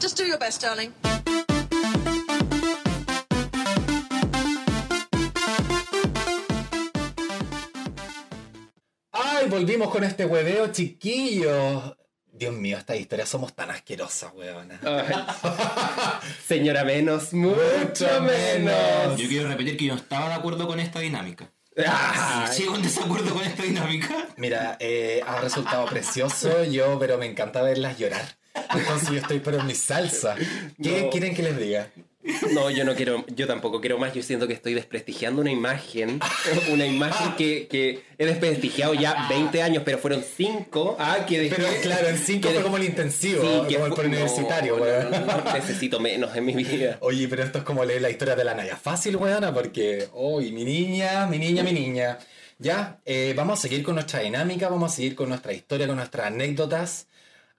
Just do your best, darling. Ay, volvimos con este hueveo, chiquillos. Dios mío, estas historias somos tan asquerosas, weona. Señora menos, mucho menos. Yo quiero repetir que yo no estaba de acuerdo con esta dinámica. Ay. Sigo en desacuerdo con esta dinámica. Mira, eh, ha resultado precioso yo, pero me encanta verlas llorar. Entonces yo estoy pero en mi salsa. ¿Qué No. quieren que les diga? No, yo no quiero, yo tampoco quiero más. Yo siento que estoy desprestigiando una imagen, una imagen que, que he desprestigiado ya 20 años, pero fueron 5. Ah, que dejé- Pero claro, en cinco que fue de- como el intensivo, Sí, que como el fue- preuniversitario, no, weón. no, necesito menos en mi vida. Oye, pero esto es como leer la historia de la Naya. Fácil, weona, porque, uy, mi niña, mi niña, mi niña. Ya, eh, vamos a seguir con nuestra dinámica, vamos a seguir con nuestra historia, con nuestras anécdotas.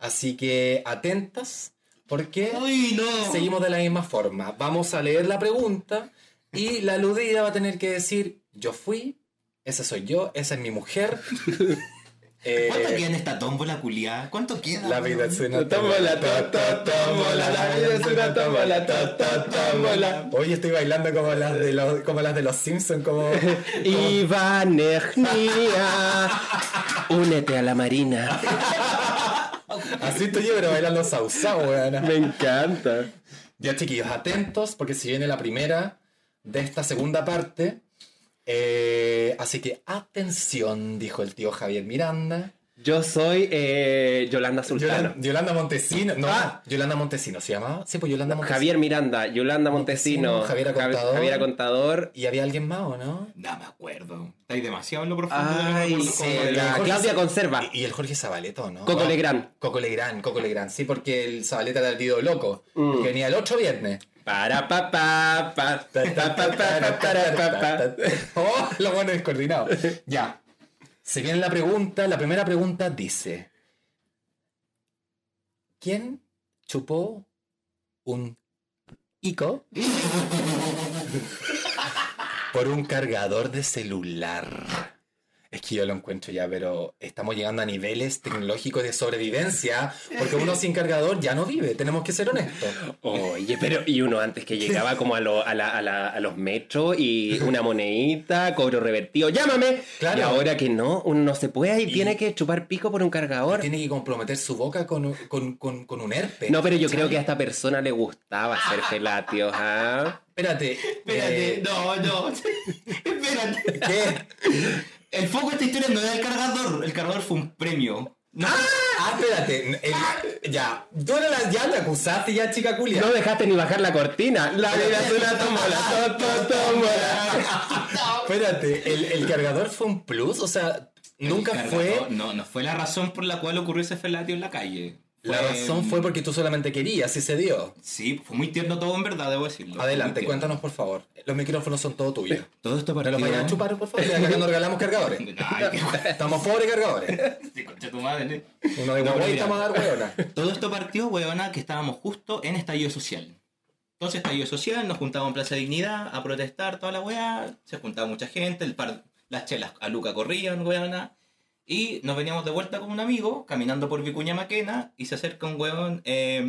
Así que atentas, porque ¡Uy, no! seguimos de la misma forma. Vamos a leer la pregunta y la aludida va a tener que decir, yo fui, ese soy yo, esa es mi mujer. Eh, ¿Cuánto queda en esta tómbola culiada? ¿Cuánto queda? la vida es una Tómbola, to, tómbola, la vida es una tómbola, to, tómbola. Hoy estoy bailando como las de los, como las de los Simpsons, como... Iván únete a la marina. Así estoy yo, pero bailando salsa, weón. Me encanta. Ya, chiquillos, atentos, porque si viene la primera de esta segunda parte. Eh, así que atención, dijo el tío Javier Miranda. Yo soy eh, Yolanda Sultano. Yolanda, Yolanda Montesino. No, Ah. Yolanda Montesino se llamaba. Sí, pues Yolanda Montesino. Javier Miranda, Yolanda Montesino, Montesino, Javiera Javi- Contador. Javiera Contador. ¿Y había alguien más o no? No me acuerdo. Estáis demasiado en lo profundo. Ay, eh, la Jorge Claudia Conserva. Y, y el Jorge Zabaleto, ¿no? Coco Legrand. Coco Legrand, Coco Legrand. Sí, porque el Zabaleta era el video loco. Mm. Que venía el otro viernes. Para pa pa pa pa pa pa pa para, pa, pa. Oh, lo bueno descoordinado. Ya. Se viene la pregunta. La primera pregunta dice: ¿Quién chupó un ico por un cargador de celular? Es que yo lo encuentro ya, pero estamos llegando a niveles tecnológicos de sobrevivencia, porque uno sin cargador ya no vive, tenemos que ser honestos. Oye, pero y uno antes que llegaba como a, lo- a, la- a la- a los metros y una monedita, cobro revertido, llámame. Claro. Y ahora que no, uno no se puede y, Y- tiene que chupar pico por un cargador. Tiene que comprometer su boca con, un- con, con- con un herpes. No, pero yo creo que a esta persona le gustaba hacer felatios, ¿ah? Espérate. Espérate, eh, no, no. Espérate. ¿Qué? El foco de esta historia no era el cargador. El cargador fue un premio. No, Ah, espérate. el- ya. Tú eres la, ya la acusaste ya, chica culia. No dejaste ni bajar la cortina. La vida es una tómbola, to, to, tómbola. Espérate. El, el cargador fue un plus. O sea, nunca el fue. cargador- No, no fue la razón por la cual ocurrió ese felatio en la calle. La razón fue porque tú solamente querías y se dio. Sí, fue muy tierno todo en verdad, debo decirlo. Fue Adelante, cuéntanos por favor. Los micrófonos son todo tuyos. Todo esto ¿Me partió... los vayan a chupar, por favor? Ya que no regalamos cargadores. Ay, qué Estamos pobres cargadores. Sí, concha tu madre. Uno de No, mira. estamos a dar hueona. Todo esto partió, weona, que estábamos justo en estallido social. Entonces, estallido social, nos juntábamos en Plaza Dignidad a protestar toda la weá. Se juntaba mucha gente, el par, las chelas a Luca corrían, weona. Y nos veníamos de vuelta con un amigo, caminando por Vicuña Maquena, y se acerca un weón eh,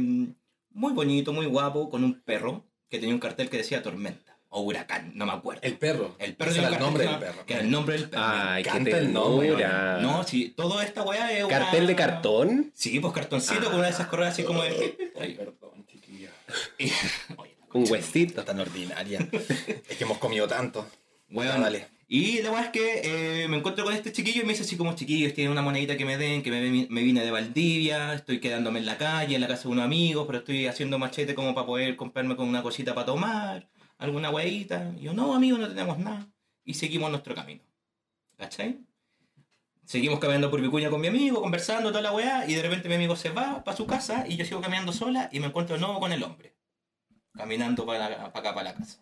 muy bonito, muy guapo, con un perro que tenía un cartel que decía Tormenta, o Huracán, no me acuerdo. El perro. El perro era el nombre del que- perro. Que era el nombre del perro. Ay, qué el nombre. No, sí, toda esta weá es una- ¿Cartel de cartón? Sí, pues cartoncito con una de esas correas así como de... Ay, perdón, chiquilla. Y- Oye, Un huesito. Tan ordinaria. es que hemos comido tanto. Ya, dale. Y la verdad es que eh, me encuentro con este chiquillo y me dice así como chiquillos, tienen una monedita que me den, que me, me vine de Valdivia, estoy quedándome en la calle, en la casa de unos amigos, pero estoy haciendo machete como para poder comprarme con una cosita para tomar, alguna hueita. Y yo, no, amigo, no tenemos nada. Y seguimos nuestro camino. ¿Cachai? Seguimos caminando por Vicuña con mi amigo, conversando toda la weá, y de repente mi amigo se va para su casa y yo sigo caminando sola y me encuentro de nuevo con el hombre. Caminando para, acá, para la casa.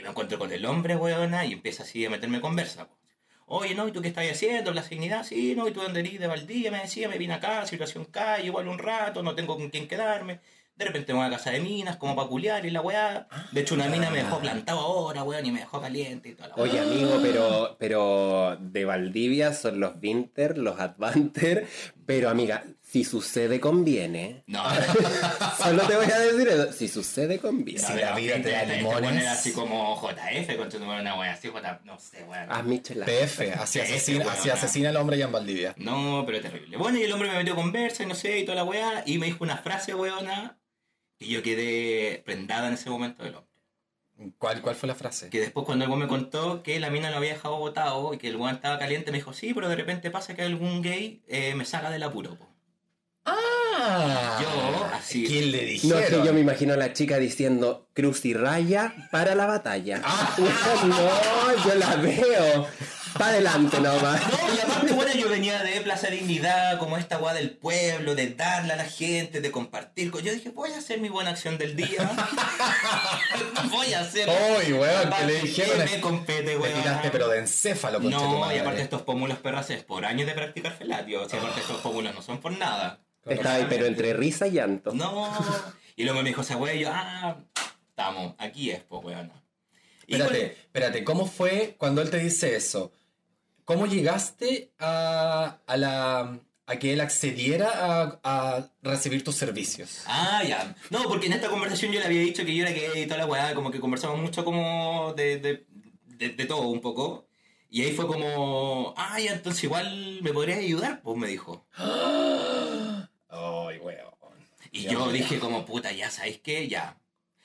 Y me encuentro con el hombre, weona, y empieza así a meterme conversa. po. Oye, no, ¿y tú qué estás haciendo? ¿La dignidad? Sí, no, ¿y tú dónde eres? De Valdivia, me decía, me vine acá, situación calle, igual un rato, no tengo con quién quedarme. De repente me voy a casa de minas, como para culiar y la weá. De hecho, una mina me dejó plantado ahora, weón, y me dejó caliente y toda la weá. Oye, amigo, pero, pero de Valdivia son los Winter, los Advanter. Pero, amiga, Si sucede, conviene. No, Solo te voy a decir eso. Si sucede, conviene. Si la vida te da limones. así como JF, con tu número una wea así, J, no sé, weón. Haz michela. PF, así PF, asesina, weón. así asesina al hombre ya en Valdivia. No, pero terrible. Bueno, y el hombre me metió conversa y no sé, y toda la weá, y me dijo una frase weona, y yo quedé prendada en ese momento del hombre. ¿Cuál, ¿Cuál fue la frase? Que después cuando el me contó que la mina lo había dejado botado y que el weón estaba caliente, me dijo, sí, pero de repente pasa que algún gay eh, me saca del apuro, po. Ah, Yo, así. ¿Quién le No, dijeron? es que yo me imagino a la chica diciendo cruz y raya para la batalla. Ah. no, yo la veo. Para adelante nomás. No, y aparte, bueno, yo venía de Plaza Dignidad, como esta weá del pueblo, de darle a la gente, de compartir. Yo dije, voy a hacer mi buena acción del día. voy a hacer. Uy, weón, que le ¿Qué dijeron. me compete, Te weón? tiraste, pero de encéfalo, tu No, y aparte estos pómulos perras es por años de practicar felatio. O sea, aparte estos pómulos no son por nada. Estaba ahí, pero entre risa y llanto. No. Y luego me dijo esa wea y yo, ah, estamos, aquí es, pues, weón. Espérate, espérate, ¿cómo fue cuando él te dice eso? ¿Cómo llegaste a, a la a que él accediera a, a recibir tus servicios? Ah, ya. No, porque en esta conversación yo le había dicho que yo era y toda la weá, como que conversamos mucho como de, de, de, de todo un poco. Y ahí fue como, ah, ya, entonces igual me podrías ayudar, pues me dijo. Y Ya, yo ya. dije como, puta, ya, ¿sabes qué? Ya.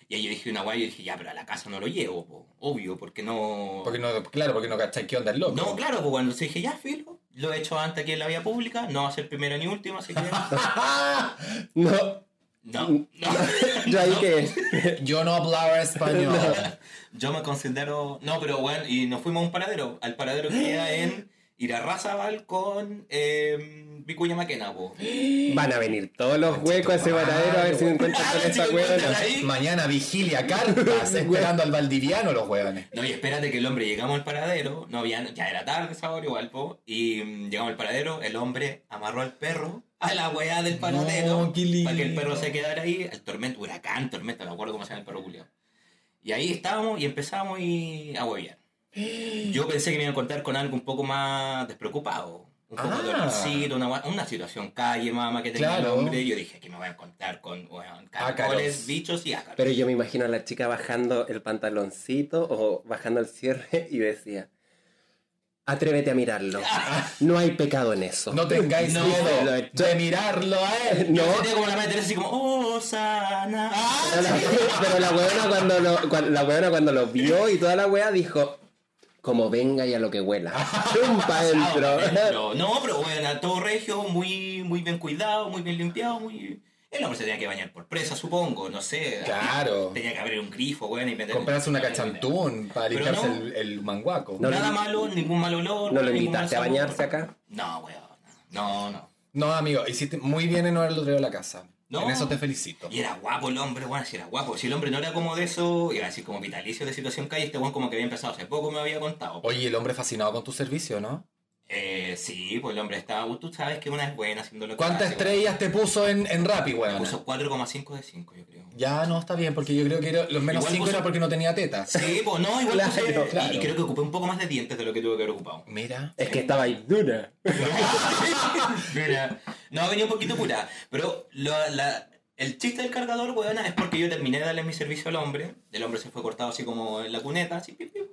Y ahí yo dije una weá y yo dije, ya, pero a la casa no lo llevo, po. obvio, porque no... Porque no, claro, porque no cachai qué onda el loco. No, claro, pues cuando se dije, ya, filo, lo he hecho antes aquí en la vía pública, no va a ser primero ni último, así que... No. No, no. Yo ahí que. Yo no hablaba español. Yo me considero. No, pero bueno, y nos fuimos a un paradero. Al paradero que queda en Irarrázaval con eh, Vicuña Maquena, po. Van a venir todos los huecos a ese paradero a ver si me encuentran con Ah, esta huevona. Mañana vigilia cartas esperando al valdiviano los hueones. No, y espérate que el hombre llegamos al paradero, no había, ya era tarde esa hora igual, po, y mm, llegamos al paradero, el hombre amarró al perro a la weá del paradero No, qué lindo. para que el perro se quedara ahí, el tormento, huracán, tormenta, no me acuerdo cómo se llama el perro culiao. Y ahí estábamos y empezamos y a huevear. Yo pensé que me iba a encontrar con algo un poco más despreocupado. Un poco Ah. de dolorcito, una, una situación calle, mamá, que tenía Claro. el hombre. Y yo dije que me voy a encontrar con Ácaros. caracoles, bichos y ácaros. Pero yo me imagino a la chica bajando el pantaloncito o bajando el cierre y decía: Atrévete a mirarlo. No hay pecado en eso. No tengáis No, miedo de mirarlo a él. No. Yo como la madre así como, oh, sana. Pero la, pero la weona cuando lo, cuando, la weona cuando lo vio y toda la wea dijo, como venga y a lo que huela. Pum pa' adentro. Pero, no, pero bueno, todo regio, muy, muy bien cuidado, muy bien limpiado, muy... El hombre se tenía que bañar por presa, supongo, no sé. Claro. Tenía que abrir un grifo, bueno, y. Comprarse una cachantún para limpiarse no. el, el manguaco. No. Nada lo- malo, ningún mal olor. ¿No lo invitaste a bañarse acá? No, weón. No, no. No, amigo, hiciste muy bien en no haberlo traído a la casa. No. En eso te felicito. Y era guapo el hombre, bueno, si era guapo. Si el hombre no era como de eso, iba a decir como vitalicio de situación calle, este weón como que había empezado hace poco, me había contado. Oye, el hombre fascinado con tu servicio, ¿no? Eh, sí, pues el hombre está. Tú sabes que una es buena haciendo lo que ¿Cuántas hace, estrellas te puso en, en Rappi, weón. Puso 4,5 de 5, yo creo. Ya no está bien, porque yo creo que era- los menos Igual 5 puso- era porque no tenía tetas. Sí, pues no, igual Claro, puse- claro. Y creo que ocupé un poco más de dientes de lo que tuve que haber ocupado. Mira. Es que estaba ahí dura. Mira. No, venía un poquito pura. Pero lo- la- el chiste del cargador, weona, es porque yo terminé de darle mi servicio al hombre. El hombre se fue cortado así como en la cuneta, así, pip, pip.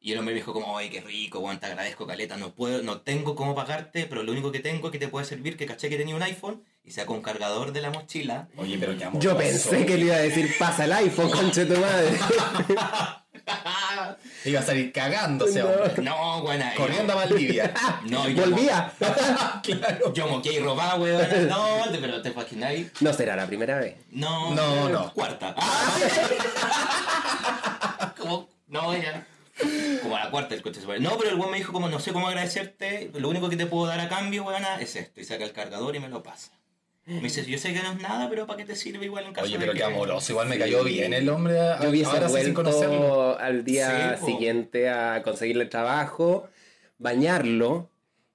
Y el hombre me dijo como, ay, qué rico, weón, te agradezco, caleta, no puedo, no tengo cómo pagarte, pero lo único que tengo que te puede servir, que caché que tenía un iPhone, y sacó un cargador de la mochila. Oye, pero qué amor. Yo pensé que le iba a decir, pasa el iPhone, conche tu madre. Iba a salir cagándose, No. hombre. No, buena. Corriendo a Valdivia. No, yo Volvía. claro. Yo moqué y robaba, weón. No, pero te imagináis. No será la primera vez. No, No, no. Cuarta. como, no, ya. Como a la cuarta el coche se fue. No, pero el weón me dijo como no sé cómo agradecerte, lo único que te puedo dar a cambio, weona, es esto. Y saca el cargador y me lo pasa. Me dice, yo sé que no es nada, pero ¿para qué te sirve igual en caso Oye, de pero que- qué amoroso. Igual me cayó bien el hombre. a- Yo hubiese ahora sí, sin conocerlo. vuelto al día Sí, siguiente a conseguirle trabajo, bañarlo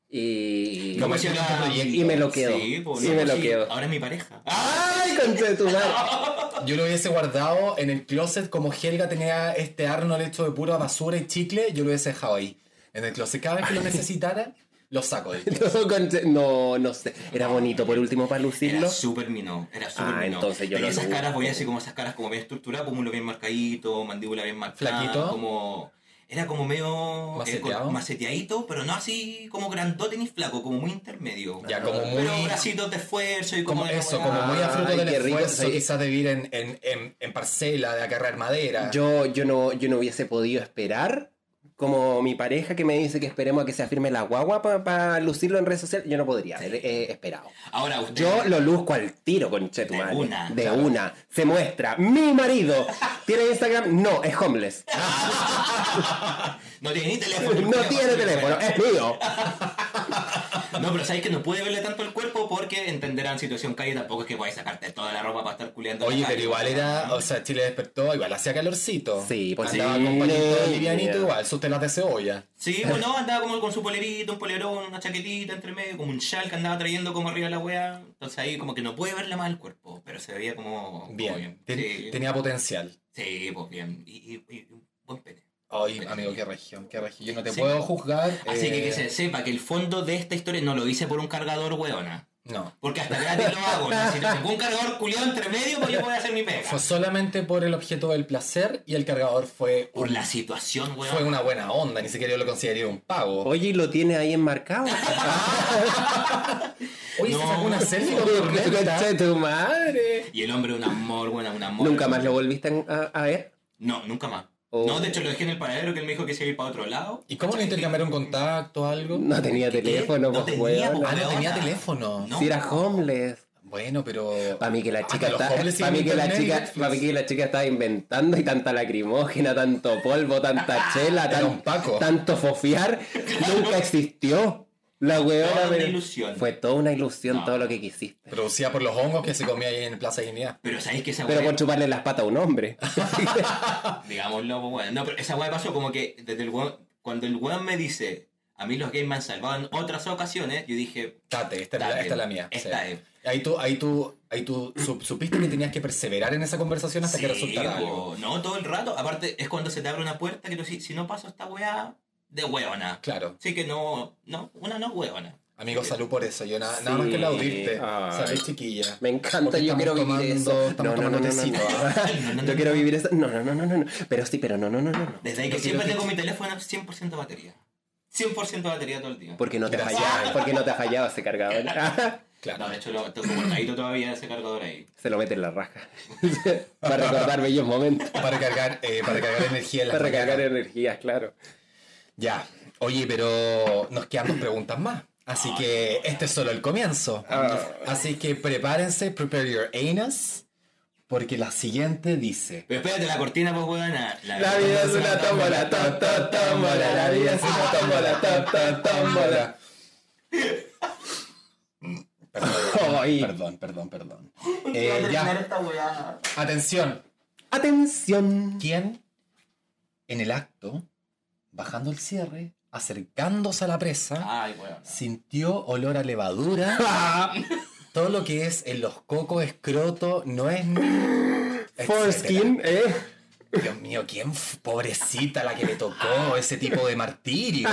y... Fuera un proyecto. y me lo quedo. Sí, pues, Sí, no, me pues lo sí, quedo. Ahora es mi pareja. ¡Ay, conche tu madre! Yo lo hubiese guardado en el closet como Helga tenía este Arnold hecho de pura basura y chicle, yo lo hubiese dejado ahí. En el closet. Cada vez que lo necesitara, lo saco de No, no, no sé. Era bonito por último para lucirlo. Era súper mino, era súper Ah, mino. entonces yo Tenía esas caras, voy a decir como esas caras como bien estructuradas, pómulo bien marcadito, mandíbula bien marcada. Flaquito. Como... Era como medio Maceteado. eh, maceteadito, pero no así como grandote ni flaco, como muy intermedio. Ya, como muy- Pero bracitos de esfuerzo y como, Como eso, como muy a fruto del rico, esfuerzo, sí. quizás de vivir en, en, en, en parcela, de acarrear madera. Yo, yo, no, yo no hubiese podido esperar. Como mi pareja que me dice que esperemos a que se afirme la guagua para lucirlo en redes sociales, yo no podría haber eh, esperado. Ahora usted. Yo lo luzco al tiro, con tu De una, De claro. una. Se muestra. Mi marido. ¿Tiene Instagram? No, es homeless. No tiene ni teléfono. No tiene teléfono, es mío. No, pero sabéis que no puede verle tanto el cuerpo porque entenderán situación calle. Tampoco es que podáis sacarte toda la ropa para estar culeando. Oye, pero igual pues, era, o sea, Chile despertó, igual hacía calorcito. Sí, pues Andaba sí. con pañito livianito Ya. igual, sus telas de cebolla. Sí, bueno, andaba como con su polerito, un polerón, una chaquetita entre medio, como un chal que andaba trayendo como arriba de la wea. Entonces ahí como que no puede verle más el cuerpo, pero se veía como como Bien, ten- Sí, tenía potencial. sí, pues bien. Y, y- y un buen pene. Ay, amigo, qué región, qué región. Yo no te Sí. puedo juzgar. Así eh, que que se sepa que el fondo de esta historia no lo hice por un cargador weona. No. Porque hasta gratis lo hago. ¿no? Si no tengo un cargador culiado entre medio, pues yo voy a hacer mi pega. Fue solamente por el objeto del placer y el cargador fue, Por un- la situación, weón. fue una buena onda, ni siquiera yo lo consideraría un pago. Oye, ¿y lo tiene ahí enmarcado? Oye, se No. sacó una selfie con tu madre. Y el hombre un amor, bueno, un amor. ¿Nunca más lo volviste a, a ver? No, nunca más. No, de hecho lo dejé en el paradero que él me dijo que se iba a ir para otro lado. ¿Y cómo no intercambiaron contacto o algo? No tenía ¿Qué? teléfono, No pues, tenía, weón. Ah, no tenía teléfono. No. Si era homeless. Bueno, pero. Para mí que la Hasta chica está, para mí que la chica, para mí que la chica estaba inventando y tanta lacrimógena, tanto polvo, tanta chela, tan- Paco. tanto fofiar, nunca existió. La una pero- ilusión. Fue toda una ilusión No. todo lo que quisiste. Producida por los hongos que se comía ahí en Plaza Dignidad. Pero sabéis que esa Pero por chuparle las patas a un hombre. digámoslo, pues, bueno. No, pero esa weá pasó como que desde el weón, cuando el weón me dice, a mí los gays me han salvado en otras ocasiones, yo dije, Date, esta, es la, esta es la mía. esta sí. es. Ahí tú, ahí tú, ahí tú sup- supiste que tenías que perseverar en esa conversación hasta que sí, resultara po, algo. no, todo el rato. Aparte, es cuando se te abre una puerta que tú si, si no paso esta weá, de weona. Claro. Así que no, no, una no weona. Amigo, salud por eso. Yo na- Sí. nada más que aplaudirte. Salud, chiquilla. Me encanta, Porque yo quiero vivir tomando- eso. estamos No, no, no, no, no. Yo quiero vivir eso. No, no, no, no, no. Pero sí, pero no, no, no, no. Desde ahí que siempre tengo mi teléfono 100% batería. 100% batería todo el día. Porque no te fallado, porque no te ha fallado ese cargador. Claro. No, de hecho, lo tengo guardadito todavía ese cargador ahí. Se lo mete en la raja. Para recordar bellos momentos. Para cargar, eh, para cargar energía en la Para recargar energías, claro. Ya. Oye, pero nos quedan dos preguntas más. Así que este es solo el comienzo. Así que prepárense, prepare your anus, porque la siguiente dice... Pero espérate, la cortina, pues, weona. La vida es una tómbola, tómbola. La vida es una tómbola, tómbola. Perdón, perdón, perdón, perdón. Eh, ya, atención. Atención. ¿Quién en el acto, bajando el cierre, acercándose a la presa, Ay, sintió olor a levadura? Todo lo que es en los cocos, escroto, no es... Foreskin, ¿eh? Dios mío, ¿quién? Pobrecita la que le tocó ese tipo de martirio.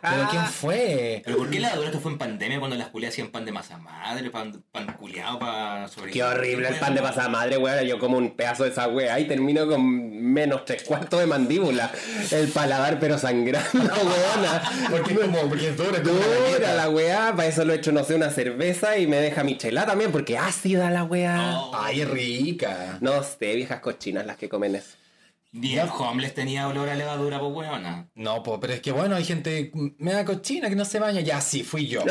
¿Pero quién fue? ¿Pero por qué la dura esto fue en pandemia cuando las culias hacían pan de masa madre, pan, pan culiado para sobrevivir? Qué horrible el pan de pasada madre, weón. Yo como un pedazo de esa wea y termino con menos tres cuartos de mandíbula. El paladar, pero sangrando, weona. Porque como, porque es dura, Dura la weá, para eso lo he hecho, no sé, una cerveza y me deja mi chela también, porque ácida la weá. Oh. Ay, rica. No sé, viejas cochinas las que comen eso. Ni el homeless tenía olor a levadura, pues weona. No, po, pero es que bueno, hay gente media cochina que no se baña. Ya, sí, fui yo.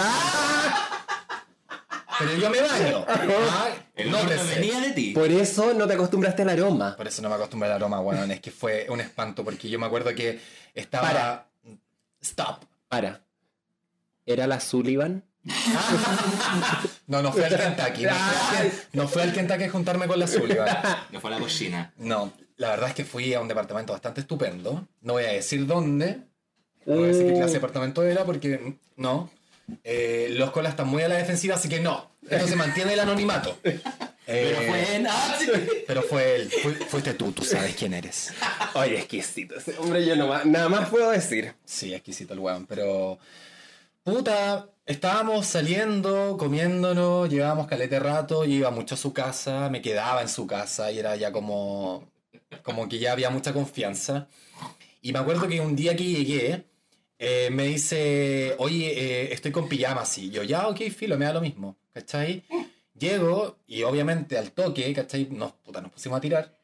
Pero yo me baño. Ah, El no, olor no venía de ti. Por eso no te acostumbraste al aroma. Por eso no me acostumbré al aroma, weón. Es que fue un espanto, porque yo me acuerdo que estaba... Para. Stop. Para. ¿Era la Sullivan? No, no fue al Kentucky. No fue al, no fue al Kentucky a juntarme con la Sullivan. No fue a la cocina. No, la verdad es que fui a un departamento bastante estupendo. No voy a decir dónde. No voy a decir qué clase de departamento era porque no. Eh, los colas están muy a la defensiva, así que no. Esto se mantiene el anonimato. Pero Eh, fue en... ¡Ah, sí! pero fue él. Fu- fuiste tú, tú sabes quién eres. Oye, exquisito ese hombre, yo no nada más puedo decir. Sí, exquisito el weón, pero... Puta, estábamos saliendo, comiéndonos, llevábamos calete rato, yo iba mucho a su casa, me quedaba en su casa y era ya como, como que ya había mucha confianza. Y me acuerdo que un día que llegué, eh, me dice, oye, eh, estoy con pijamas y yo, ya, ok, filo, me da lo mismo, ¿cachai? Llego y obviamente al toque, ¿cachai? Nos, puta, nos pusimos a tirar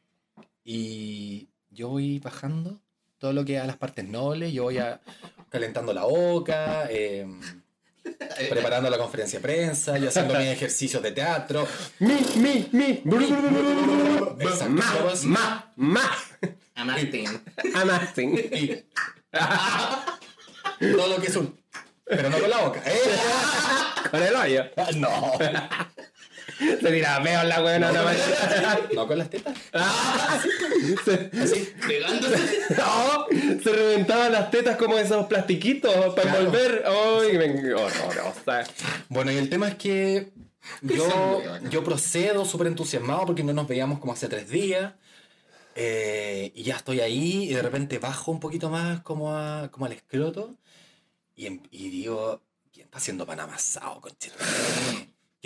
y yo voy bajando todo lo que a las partes nobles, yo voy a, calentando la boca, eh, preparando la conferencia de prensa, yo haciendo mis ejercicios de teatro. Mi, mi, mi. Exacto. Ma, ma, ma. A Martín. Amazing. Y- todo lo que es un... Pero no con la boca. ¿eh? Con el hoyo. No. Se tira veo la weona no, No con las tetas. se, Así. Pegándose. no, se reventaban las tetas como esos plastiquitos para Claro. envolver. Ay, me horrorosa. Bueno, y el tema es que yo, yo procedo súper entusiasmado porque no nos veíamos como hace tres días. eh, y ya estoy ahí y de repente bajo un poquito más como, a- como al escroto. Y, em- y digo, ¿quién está haciendo pan amasado, conchito?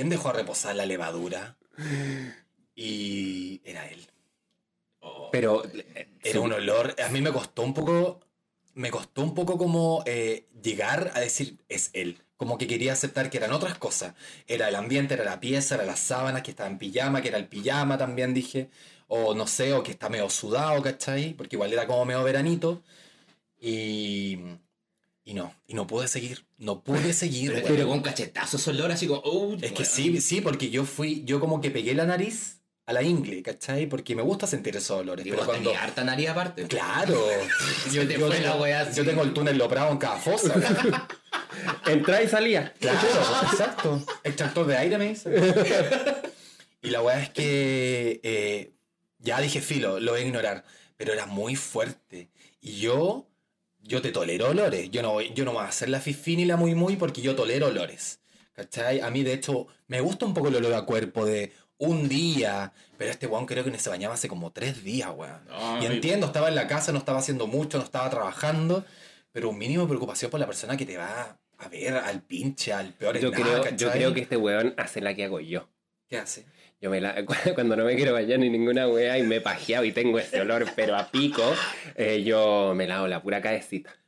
¿Quién dejó a reposar la levadura? Y era él. Pero Era un olor. A mí me costó un poco. Me costó un poco como eh, llegar a decir es él. Como que quería aceptar que eran otras cosas. Era el ambiente, era la pieza, era las sábanas, que estaba en pijama, que era el pijama también dije. O no sé, o que está medio sudado, ¿cachai? Porque igual era como medio veranito. Y. Y no, y no pude seguir. No pude seguir. Pero, pero con cachetazos olor así como. uh, Es que weón. sí, sí, porque yo fui, yo como que pegué la nariz a la ingle, ¿cachai? Porque me gusta sentir esos olores. Y Pero cuando. tenías harta nariz aparte. Claro. Se te fue la wea yo tengo el túnel loprado en cada fosa. entra y salía. claro, exacto. Extractor de aire me dice. Y la weá es que eh, ya dije filo, lo voy a ignorar. Pero era muy fuerte. Y yo, yo te tolero olores. Yo no, voy- yo no voy a hacer la fifi ni la muy muy porque yo tolero olores. ¿Cachai? A mí, de hecho, me gusta un poco el olor a cuerpo de un día. Pero este weón creo que no se bañaba hace como tres días, weón. Ay. Y entiendo, estaba en la casa, no estaba haciendo mucho, no estaba trabajando. Pero un mínimo de preocupación por la persona que te va a ver al pinche, al peor Yo nada, creo, yo creo que este weón hace la que hago yo. ¿Qué hace? Yo me la, cuando no me quiero bañar ni ninguna wea y me he pajeado y tengo ese olor, pero a pico, eh, yo me lavo la pura cabecita.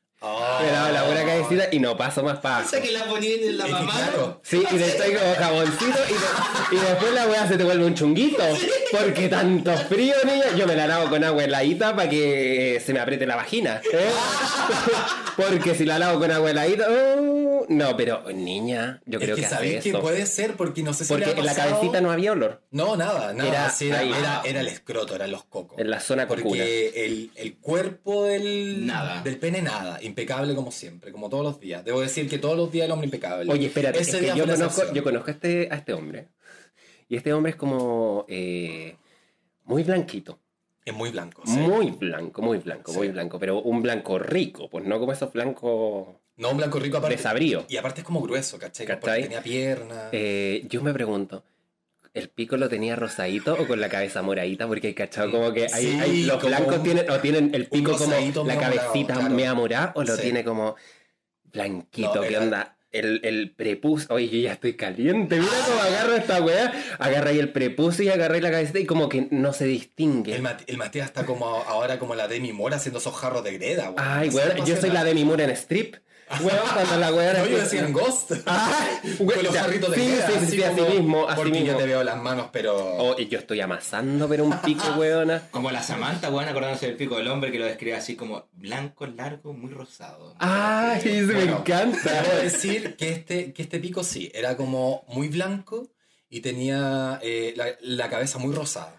Me lavo la pura cabecita y no paso más para Esa que la ponían en la mamá. claro. Sí, y le estoy como jaboncito y, de- y después la weá se te vuelve un chunguito. Porque tanto frío, niña. Yo me la lavo con agua heladita para que se me apriete la vagina. ¿eh? Porque si la lavo con agua heladita. oh, no, pero niña, yo creo es que, que, sabéis que puede ser porque no sé si Porque en la cabecita no había olor. No, nada, nada. Era sí, Era, ahí. era, era el escroto, eran los cocos. En la zona cocuna. Porque el, el cuerpo del, Nada. del pene, nada. Impecable como siempre, como todos los días. Debo decir que todos los días el hombre impecable. Oye, espérate, Ese es que yo, conozco, excepción. yo conozco a este, a este hombre. Y este hombre es como eh, muy blanquito. Es muy blanco. sí. Muy blanco, muy blanco, Sí. muy blanco. Pero un blanco rico, pues no como esos blancos No, un blanco rico aparte. desabríos. Y aparte es como grueso, ¿cachai? ¿Cachai? Porque tenía piernas. Eh, yo me pregunto, ¿el pico lo tenía rosadito o con la cabeza moradita? Porque hay cachado como que hay, Sí, hay- los blancos tienen, o tienen el pico como la cabecita claro. mea morada o lo Sí. tiene como blanquito. No, ¿Qué onda? El, el prepucio, oye, yo ya estoy caliente, mira cómo agarro esta weá, agarra ahí el prepucio y agarré la cabecita y como que no se distingue. El, Mat- el Matías está como ahora como la Demi Moore haciendo esos jarros de greda. Ay, de yo soy la apasionada. de mi mura en strip. Weón, cuando la weá No, yo decía Ghost. Ah, con los jarritos de sí, greda. sí, sí, sí, así mismo, así Porque mismo. yo te veo las manos, pero... Oh, y yo estoy amasando, pero un pico, weona. Como la Samantha, weón, acordándose del pico del hombre que lo describe así como blanco, largo, muy rosado. Ay, Sí, eso me bueno, encanta. Debo decir que este, que este pico sí, era como muy blanco y tenía eh, la, la cabeza muy rosada.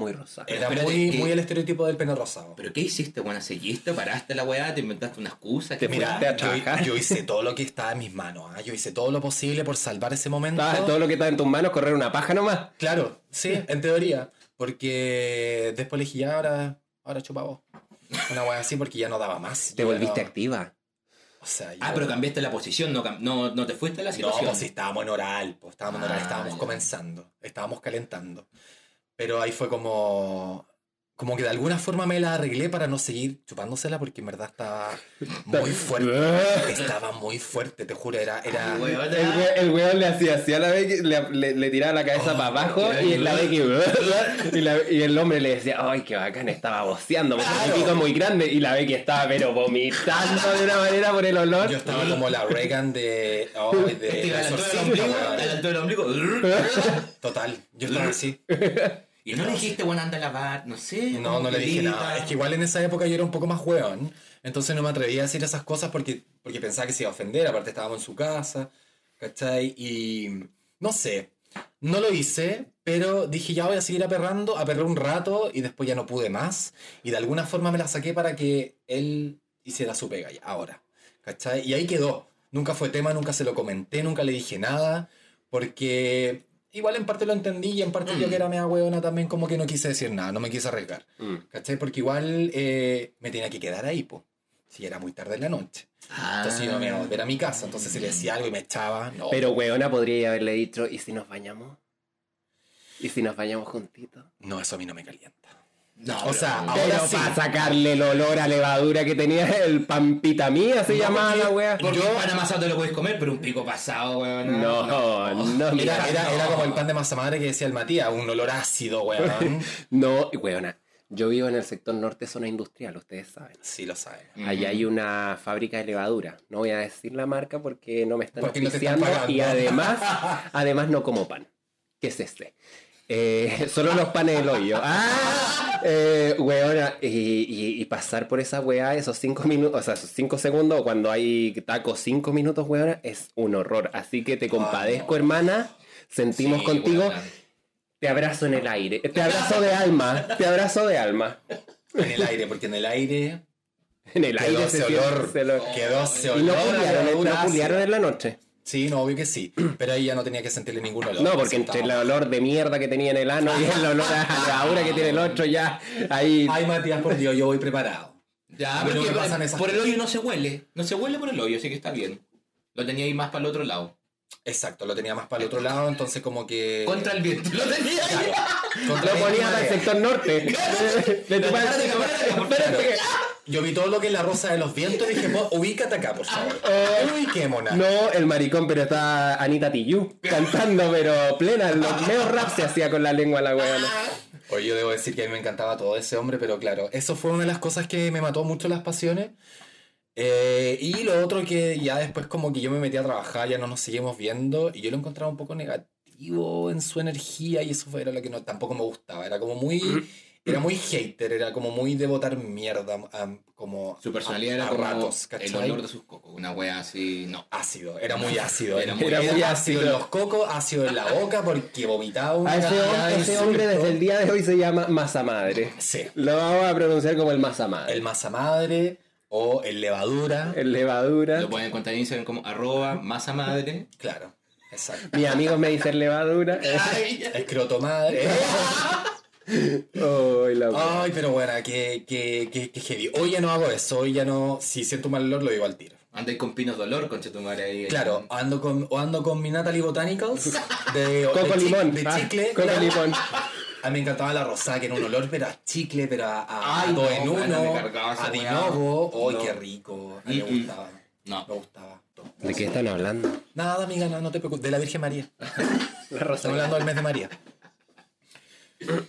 Muy rosado. Era muy, muy el estereotipo del pene rosado. ¿Pero qué hiciste, weón? ¿Seguiste? ¿Paraste la weá? ¿Te inventaste una excusa? Te ¿Qué fuiste Mira, a trabajar. yo, yo hice todo lo que estaba en mis manos. ¿ah? Yo hice todo lo posible por salvar ese momento. Estaba- todo lo que está en tus manos, correr una paja nomás. Claro, sí, en teoría. Porque después le dije, ya, ahora, ahora chupa vos. Una wea así porque ya no daba más. Te Yo volviste no- activa. O sea, Ah, pero cambiaste la posición, no, no, no te fuiste a la No, situación. pues sí, estábamos en oral, pues estábamos en oral, Ah, estábamos ya. comenzando, estábamos calentando. Pero ahí fue como, como que de alguna forma me la arreglé para no seguir chupándosela porque en verdad estaba muy fuerte. estaba muy fuerte, te juro, era... era... Ay, weón. El, el weón le hacía así a la Becky, le, le- le tiraba la cabeza para abajo y la Becky y, la- y el hombre le decía, ay, qué bacán, estaba boceando, porque el pico es muy grande y la Becky estaba pero vomitando de una manera por el olor. Yo estaba como la Reagan de... oh, de la altura del ombligo. Total, yo estaba así. Y no le dijiste, bueno, anda a lavar, no sé. No, no le dije nada. Es que igual en esa época yo era un poco más hueón. Entonces no me atrevía a decir esas cosas porque, porque pensaba que se iba a ofender. Aparte estábamos en su casa. ¿Cachai? Y no sé. No lo hice, pero dije ya voy a seguir aperrando. Aperré un rato y después ya no pude más. Y de alguna forma me la saqué para que él hiciera su pega ya, ahora. ¿Cachai? Y ahí quedó. Nunca fue tema, nunca se lo comenté, nunca le dije nada. Porque igual en parte lo entendí y en parte yo que era mea hueona también como que no quise decir nada, no me quise arriesgar. Mm. ¿Cachai? Porque igual eh, me tenía que quedar ahí, po. Si era muy tarde en la noche. Ah. Entonces yo no me iba a volver a mi casa. Entonces si le decía algo y me echaba, no. Pero weona podría haberle dicho, ¿y si nos bañamos? ¿Y si nos bañamos juntitos? No, eso a mí no me calienta. No, O sea, pero- ahora Pero sí. para sacarle el olor a levadura que tenía el pampita mía, se No, llamaba porque- la wea. Porque Yo- un pan amasado te lo puedes comer, pero un pico pasado, weón. No, no, mira. Era, era, era como el pan de masa madre que decía el Matías, un olor ácido, weón. No, weona. Yo vivo en el sector norte, zona industrial, ustedes saben. Sí lo saben. Allá hay una fábrica de levadura. No voy a decir la marca porque no me están Porque no te están auspiciando y además, además no como pan. ¿Qué es este? Eh, solo los panes del hoyo. ¡Ah! Eh, weona, y, y- y pasar por esa weá, esos cinco minutos, o sea, esos cinco segundos, cuando hay tacos cinco minutos, weona, es un horror. Así que te compadezco, hermana. Sentimos Sí, contigo. weona. Te abrazo en el aire. Te abrazo de alma. Te abrazo de alma. En el aire, porque en el aire En el quedó aire ese se olor. se lo- Quedó ese Y olor. no culiaron, levadura no culiaron ácida. en la noche. Sí, no, obvio que sí. Pero ahí ya no tenía que sentirle ningún olor. No, porque entre el olor de mierda que tenía en el ano y el olor a levadura que tiene el otro, ya ahí. Ay, Matías, por Dios, yo voy preparado. Ya, pero no que me pasan esas por el hoyo no se huele. No se huele por el hoyo, así que está bien. Lo tenía ahí más para el otro lado. Exacto, lo tenía más para el otro lado, entonces como que... Contra el viento. Lo tenía ahí. Contra Lo el ponía para el sector norte. De tu Espérate, Yo vi todo lo que es la rosa de los vientos y dije, "Po, ubícate acá, por favor. Ubiquémonos. No, el maricón, pero está Anita Tijoux cantando, pero plena. Los meos rap se hacía con la lengua la weona. Oye, yo debo decir que a mí me encantaba todo ese hombre, pero claro, eso fue una de las cosas que me mató mucho las pasiones. Eh, y lo otro que ya después como que yo me metí a trabajar, ya no nos seguimos viendo, y yo lo encontraba un poco negativo en su energía, y eso fue, era lo que no, tampoco me gustaba. Era como muy... Era muy hater, era como muy de botar mierda, como Su personalidad a- era a como ratos, el olor de sus cocos. Una wea así, no. ácido, era muy ácido. Era muy- era muy ácido en los cocos, ácido en la boca porque vomitaba una A ese, hombre, desde el día de hoy se llama masa madre. Sí, Lo vamos a pronunciar como el masa madre. el masa madre o el levadura. El levadura. Lo pueden encontrar en Instagram como arroba masa madre. Claro, exacto. Mis amigos me dicen levadura. Escroto madre. Ay, la. Ay, pero bueno, que, que, que, que heavy. Hoy ya no hago eso, hoy ya no. Si siento un mal olor, lo digo al tiro. Andáis con pinos dolor, concha tu madre ahí. Claro, ando con, o ando con mi Natalie Botanicals de, Coco de limón. de Ah, chicle. Coco claro. limón. A mí me encantaba la rosada, que era un olor, pero a chicle, pero a, a, Ay, a dos no, en uno, a. Dinovo. ¡Ay, No. qué rico! A mí me Mm, mm. gustaba. No. Me gustaba. ¿De qué están hablando? Nada, amiga, no, no te preocupes. De la Virgen María. La. Estamos hablando del mes de María.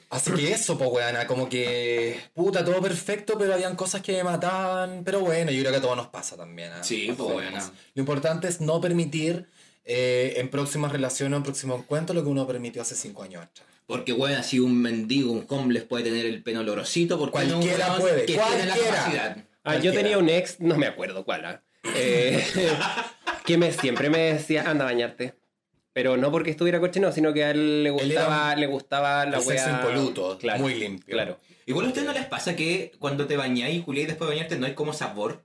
Así que eso, pues, weana, como que. Puta, todo perfecto, pero habían cosas que me mataban. Pero bueno, yo creo que a todos nos pasa también. ¿ah? Sí, pues, jodemos. weana. Lo importante es no permitir eh, en próximas relaciones o en próximos encuentros lo que uno permitió hace cinco años atrás. Porque, weón, así un mendigo, un homeless puede tener el pelo olorosito. Porque Cualquiera puede, Que tiene la cualquiera. capacidad. Ah, yo tenía un ex, no me acuerdo cuál, ah, eh, que me, siempre me decía, anda a bañarte. Pero no porque estuviera cochino, sino que a él le Él gustaba, era le gustaba la sexo wea- impoluto, claro, muy limpio. Claro. Igual a ustedes no les pasa que cuando te bañáis, Julián, y después de bañarte, no hay como sabor.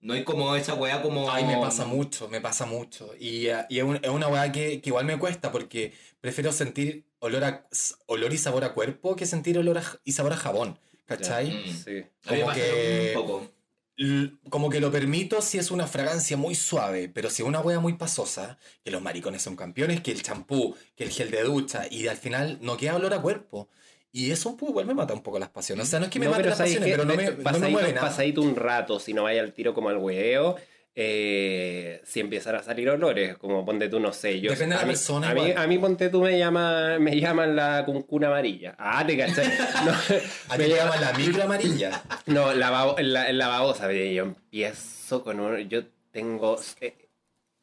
No hay como esa weá como. Ay, me pasa mucho, me pasa mucho. Y, eh, y es, un- es una weá que, que igual me cuesta porque prefiero sentir olor, a, olor y sabor a cuerpo que sentir olor a y sabor a jabón. ¿Cachai? Mm. Sí. A mí me como pasa que- un poco. Como que lo permito si es una fragancia muy suave, pero si es una wea muy pasosa, que los maricones son campeones, que el champú, que el gel de ducha, y al final no queda olor a cuerpo. Y eso un poco igual me mata un poco las pasiones. O sea, no es que me No, mate las ¿sabes pasiones, qué? pero no me, De- no me pasadito, mueve nada. pasadito un rato, si no vaya al tiro como al hueveo, eh, si empiezan a salir olores, como ponte tú, no sé, yo... Depende de a la mí- persona A mí, a mí ponte tú me llama, me llaman la cuncuna amarilla. Ah, te caché. No, A me llaman la micro amarilla. no, la, la, la babosa, yo empiezo con un... Yo tengo... eh,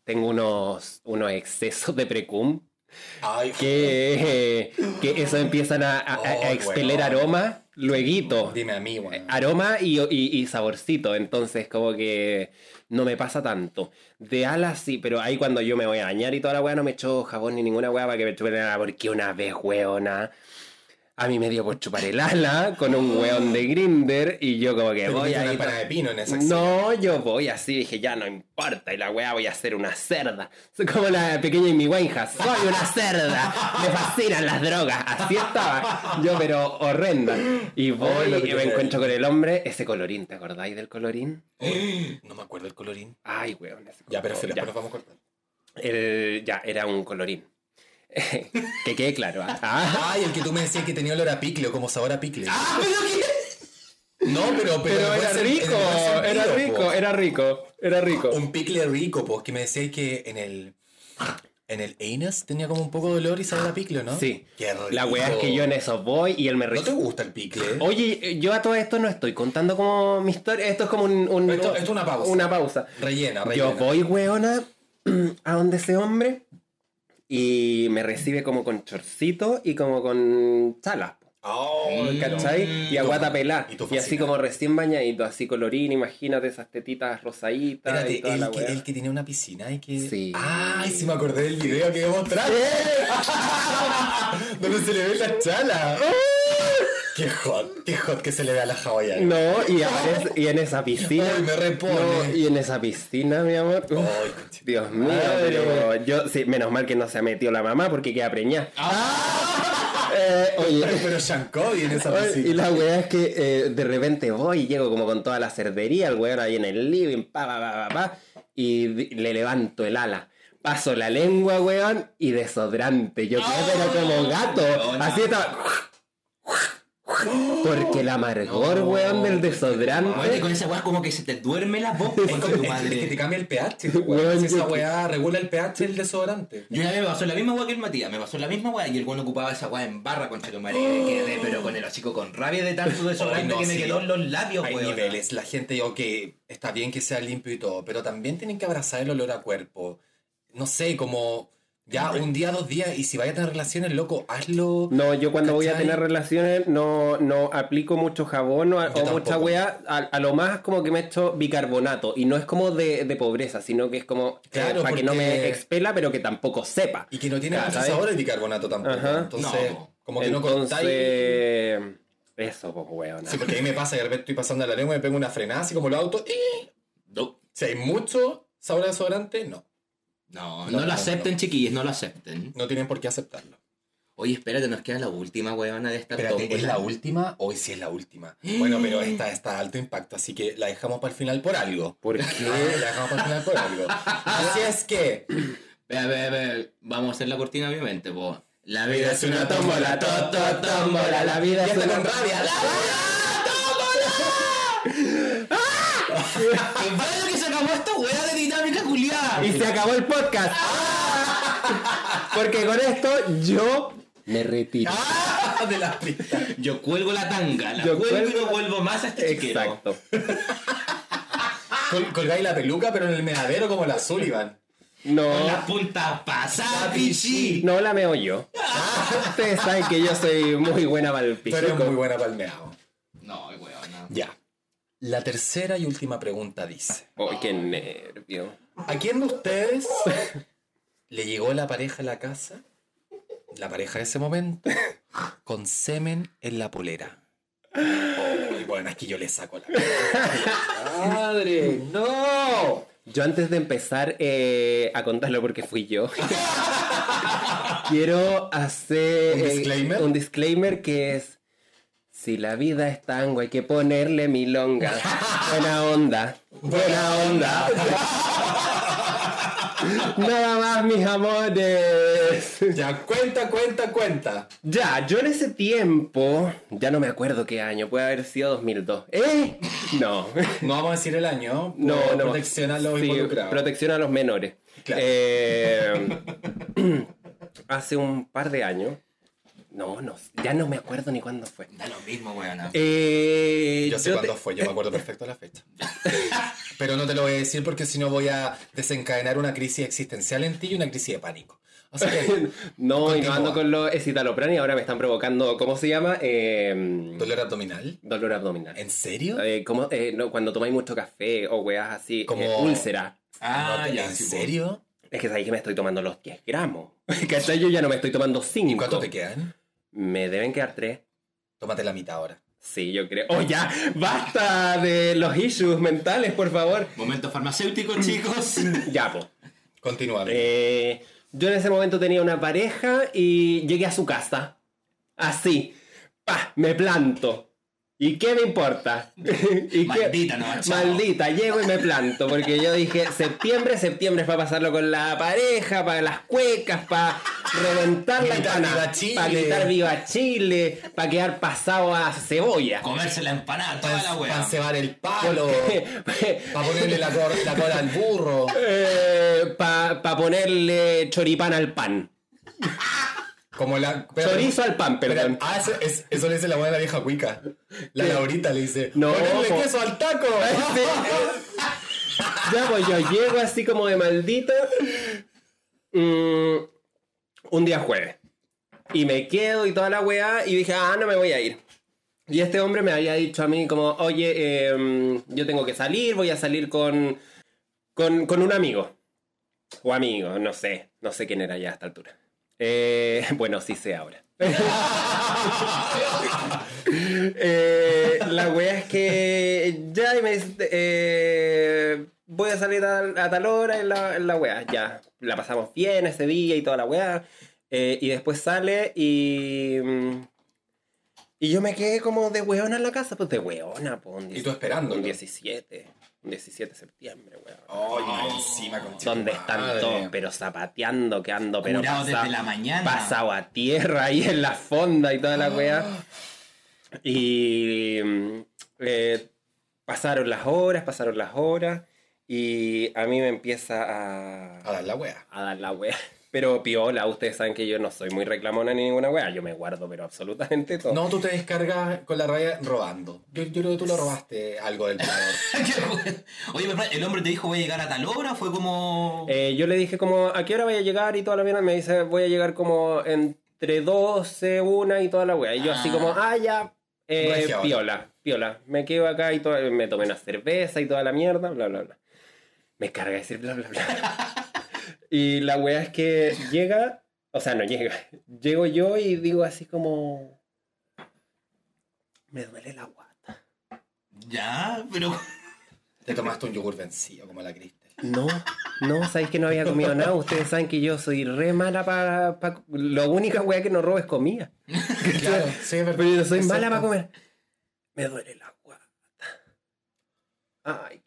tengo unos, unos excesos de precum Ay, que, que eso empiezan a, a- a Oh, expeler weón. aroma lueguito. Dime a mí. Eh, Aroma y, y- y saborcito, entonces como que no me pasa tanto. De alas sí, pero ahí cuando yo me voy a bañar y toda la weá no me echo jabón ni ninguna weá para que me chupen nada, porque una vez, weona, a mí me dio por chupar el ala con un weón de grinder y yo como que Te voy comiste una de pino en esa acción. No, yo voy así, dije, ya no importa, y la weá voy a hacer una cerda. Soy como la pequeña Amy Winehouse, soy una cerda, me fascinan las drogas, así estaba. Yo, pero horrenda. Y voy Ay, y me encuentro con el hombre, ese colorín, ¿te acordáis del colorín? No me acuerdo el colorín. Ay, weón. ese Ya, pero ya. después nos vamos a cortar. El- ya, era un colorín. que quede claro. ¿ah? Ah, Ay, el que tú me decías que tenía olor a picle o como sabor a picle. ¡Ah, pero qué! No, pero, pero, era rico, sentido, era po. rico, era rico, era rico. Un picle rico, pues, que me decías que en el. En el anus tenía como un poco de olor y sabor a picle, ¿no? Sí. Qué rico. La weá es que yo en eso voy y él me ¿No te gusta el picle? Oye, yo a todo esto no estoy contando como mi historia, esto es como un, un- Esto- esto es una pausa. Una pausa. Rellena, rellena. Yo voy, weona, a donde ese hombre y me recibe como con chorcito y como con chalas. Oh, ¿Cachai? Y aguata pelá. Y así como recién bañadito, así colorín, imagínate esas tetitas rosaditas y Espérate, toda el la que, el que tenía una piscina y que. Sí. Ay, sí me acordé del video que a mostrar. Donde se le ve la chala. Qué hot, qué hot que se le ve a la hawaiana. No, y, aparece- y en esa piscina. Ay, me repone. No, y en esa piscina, mi amor. Ay. Dios mío, Madre. pero yo, sí, menos mal que no se ha metido la mamá porque queda preñada. Eh, oye, pero Sean Cody en esa piscina. Y la weá es que eh, de repente voy y llego como con toda la cerdería, el weón ahí en el living, pa, pa, pa, pa, pa, y le levanto el ala. Paso la lengua, weón, y desodorante. Yo quedé pero como gato. weona. Así estaba. Porque el amargor, No. weón, del Oye, desodorante. con esa weá como que se te duerme la voz, Es, tu es que te madre. cambia el pH, Weón, weón. Si esa weá regula el pH del desodorante. Yo una vez me pasó la misma weá que el Matías, me pasó la misma weá y el weón ocupaba esa weá en barra con tu madre y me quedé pero con el hocico con rabia de tanto desodorante Ay, no, que me sí. quedó en los labios, Hay weón. niveles. La gente, yo que está bien que sea limpio y todo, pero también tienen que abrazar el olor a cuerpo. No sé, como ya un día, dos días, y si vaya a tener relaciones, loco, hazlo. No, yo cuando voy a tener relaciones no, no aplico mucho jabón o, mucha weá. A, a lo más como que me echo bicarbonato. Y no es como de, de pobreza, sino que es como eh, Claro, para que no me expela, pero que tampoco sepa. Y que no tiene mucho sabor el bicarbonato tampoco. Ajá. Entonces, No. como que no cortáis. Entonces, eso, pues weón. Sí, porque a mí me pasa que de repente estoy pasando la lengua y me pego una frenada así como los autos. y No, Si hay mucho sabor a desodorante, no. No, No, lo acepten, no. chiquillos, no lo acepten. No tienen por qué aceptarlo. Oye, espérate, nos queda la última weona de esta Espérate, ¿es tómbola. la última? Hoy sí es la última. Bueno, pero esta está de alto impacto, así que la dejamos para el final por algo. ¿Por Ah, qué? La dejamos para el final por algo. Así es que. Ve, ve, ve, vamos a hacer la cortina obviamente, po. La vida vida es una tómbola, tómbola, to, to, to, tómbola, la vida es una- con rabia. ¡La ¡Que vaya que se acabó esta weá de dinámica culiada! Y se acabó el podcast. Porque con esto yo me retiro. Ah, de las pistas. Yo cuelgo la tanga, la Yo cuelgo y no la- vuelvo más a este chiquero. Exacto. Col- colgáis la peluca, pero en el meadero como la Sullivan. Con No, la punta pasada, pichi. no la meo yo. Ustedes saben que yo soy muy buena para el Tú eres muy buena palmeado. No, weón, no. Ya. La tercera y última pregunta dice: Ay, qué nervio. ¿A quién de ustedes le llegó la pareja a la casa? La pareja de ese momento, con semen en la polera. Ay, bueno, es que yo le saco la ¡Madre! ¡No! Yo antes de empezar eh, a contarlo porque fui yo, quiero hacer ¿Un eh, disclaimer? un disclaimer que es, si la vida es tango hay que ponerle milonga. Buena onda, buena onda. Nada más mis amores. Ya, cuenta, cuenta, cuenta. Ya, yo en ese tiempo, ya no me acuerdo qué año, puede haber sido 2002. ¿Eh? No. No vamos a decir el año. No, por no. Protección a los Sí, involucrados. protección a los menores. Claro. Eh, hace un par de años. No, no, ya no me acuerdo ni cuándo fue. Da lo mismo, weón. Eh, Yo sé yo cuándo te- fue, yo me acuerdo perfecto la fecha. Pero no te lo voy a decir porque si no voy a desencadenar una crisis existencial en ti y una crisis de pánico. O sea que, No, y no ando con los escitalopran y ahora me están provocando, ¿cómo se llama? Eh, dolor abdominal. dolor abdominal. ¿En serio? Eh, ¿cómo? Eh, no, cuando tomáis mucho café o weas así, Como- eh, úlcera. Ah, No ya, ¿En serio? Es que sabéis que me estoy tomando los 10 gramos. ¿Cachai? Yo ya no me estoy tomando 5. ¿Y cuánto te quedan? Me deben quedar 3. Tómate la mitad ahora. Sí, yo creo. ¡Oh, ya! ¡Basta de los issues mentales, por favor! Momento farmacéutico, chicos. Ya, po. Continúa. Eh, yo en ese momento tenía una pareja y llegué a su casa. Así. ¡Pah! Me planto. ¿Y qué me importa? ¿Y qué- Maldita, no, chao. Maldita, llego y me planto. Porque yo dije, septiembre, septiembre es para pasarlo con la pareja, para las cuecas, para reventar la empanada, para gritar viva Chile, para quedar pasado a cebolla. Comerse la empanada, toda la Para weá. cebar el palo. Para ponerle la, cor- la cola al burro. para Eh, ponerle choripán al pan. Como la. Chorizo al pan, perdón. ah, eso, es- eso le dice la buena vieja cuica. La Laurita le dice. No, ¡Ponerle po. queso al taco! Ya, pues yo llego así como de maldita. mm, un día jueves. Y me quedo y toda la weá. Y dije, ah, no me voy a ir. Y este hombre me había dicho a mí como, oye, em, yo tengo que salir, voy a salir con, con, con un amigo. O amigo, no sé. No sé quién era ya a esta altura. Eh, bueno, sí sé ahora. Eh, la wea es que ya y me dice, eh, voy a salir a, a tal hora en la, en la wea. Ya, la pasamos bien ese día y toda la wea. Eh, y después sale y... mm, Y yo me quedé como de weona en la casa, pues de weona, pues. un Y tú esperándolo. Un 17, un 17 de septiembre, weón. Encima, ¿Dónde tu están madre. todos? Pero zapateando, que ando, pero Curado pasa- desde la mañana. pasado a tierra ahí en la fonda y toda la weá. Y eh, pasaron las horas, pasaron las horas. Y a mí me empieza a, A dar la wea. a dar la wea. Pero piola, ustedes saben que yo no soy muy reclamona ni ninguna wea. Yo me guardo, pero absolutamente todo. No, tú te descargas con la raya robando. Yo, yo creo que tú lo robaste algo del palador. Oye, pero el hombre te dijo voy a llegar a tal hora, fue como... Eh, yo le dije como, ¿a qué hora voy a llegar? Y toda la mierda me dice, voy a llegar como entre 12, 1 y toda la wea. Y yo así Ah. como, ah, ya, eh, piola, piola. Me quedo acá y todo, me tomé una cerveza y toda la mierda, bla, bla, bla. Me carga decir bla, bla, bla. y la wea es que llega, o sea, no llega. Llego yo y digo así como, me duele la guata. Ya, pero... Te tomaste un yogur vencido como la Cristel. No, no, sabéis que no había comido nada. Ustedes saben que yo soy re mala para. Pa, la única weá que no robo es comida. Claro, sí, verdad. Pero yo soy mala para comer. Me duele la guata. Ay,